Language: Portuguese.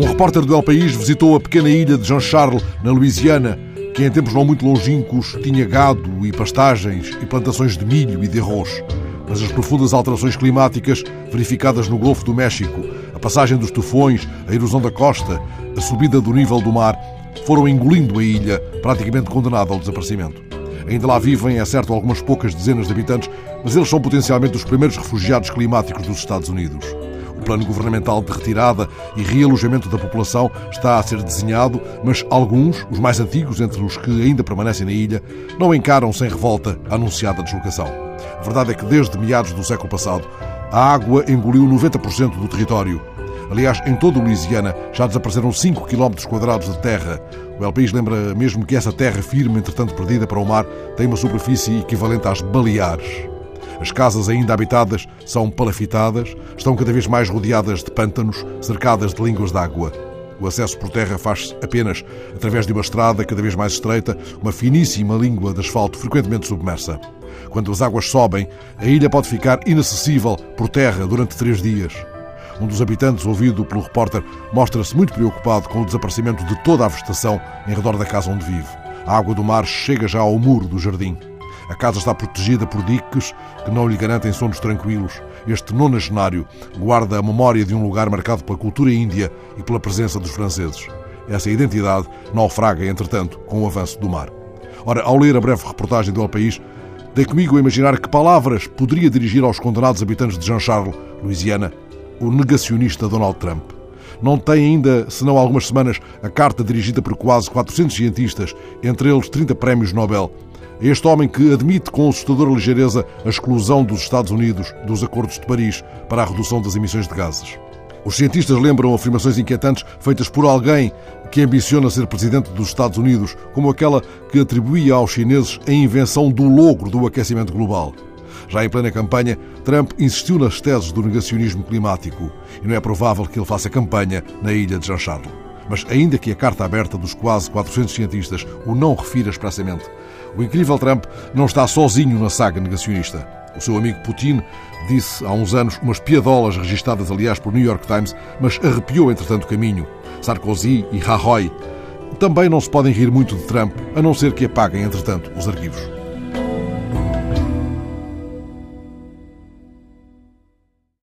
repórter do El País visitou a pequena ilha de Jean Charles, na Louisiana, que em tempos não muito longínquos tinha gado e pastagens e plantações de milho e de arroz. Mas as profundas alterações climáticas verificadas no Golfo do México, a passagem dos tufões, a erosão da costa, a subida do nível do mar, foram engolindo a ilha, praticamente condenada ao desaparecimento. Ainda lá vivem, é certo, algumas poucas dezenas de habitantes, mas eles são potencialmente os primeiros refugiados climáticos dos Estados Unidos. O plano governamental de retirada e realojamento da população está a ser desenhado, mas alguns, os mais antigos entre os que ainda permanecem na ilha, não encaram sem revolta a anunciada deslocação. A verdade é que desde meados do século passado, a água engoliu 90% do território. Aliás, em toda a Louisiana já desapareceram 5 km quadrados de terra. O El País lembra mesmo que essa terra firme, entretanto perdida para o mar, tem uma superfície equivalente às Baleares. As casas ainda habitadas são palafitadas, estão cada vez mais rodeadas de pântanos, cercadas de línguas d'água. O acesso por terra faz-se apenas através de uma estrada cada vez mais estreita, uma finíssima língua de asfalto frequentemente submersa. Quando as águas sobem, a ilha pode ficar inacessível por terra durante três dias. Um dos habitantes, ouvido pelo repórter, mostra-se muito preocupado com o desaparecimento de toda a vegetação em redor da casa onde vive. A água do mar chega já ao muro do jardim. A casa está protegida por diques que não lhe garantem sonos tranquilos. Este nonagenário guarda a memória de um lugar marcado pela cultura índia e pela presença dos franceses. Essa identidade naufraga, entretanto, com o avanço do mar. Ora, ao ler a breve reportagem do El País, dei comigo a imaginar que palavras poderia dirigir aos condenados habitantes de Jean Charles, Louisiana, o negacionista Donald Trump. Não tem ainda, senão algumas semanas, a carta dirigida por quase 400 cientistas, entre eles 30 prémios Nobel, este homem que admite com assustadora ligeireza a exclusão dos Estados Unidos dos Acordos de Paris para a redução das emissões de gases. Os cientistas lembram afirmações inquietantes feitas por alguém que ambiciona ser presidente dos Estados Unidos, como aquela que atribuía aos chineses a invenção do logro do aquecimento global. Já em plena campanha, Trump insistiu nas teses do negacionismo climático e não é provável que ele faça campanha na ilha de Jean Charles. Mas, ainda que a carta aberta dos quase 400 cientistas o não refira expressamente, o incrível Trump não está sozinho na saga negacionista. O seu amigo Putin disse há uns anos umas piadolas registadas, aliás, por New York Times, mas arrepiou entretanto o caminho. Sarkozy e Rajoy também não se podem rir muito de Trump, a não ser que apaguem, entretanto, os arquivos.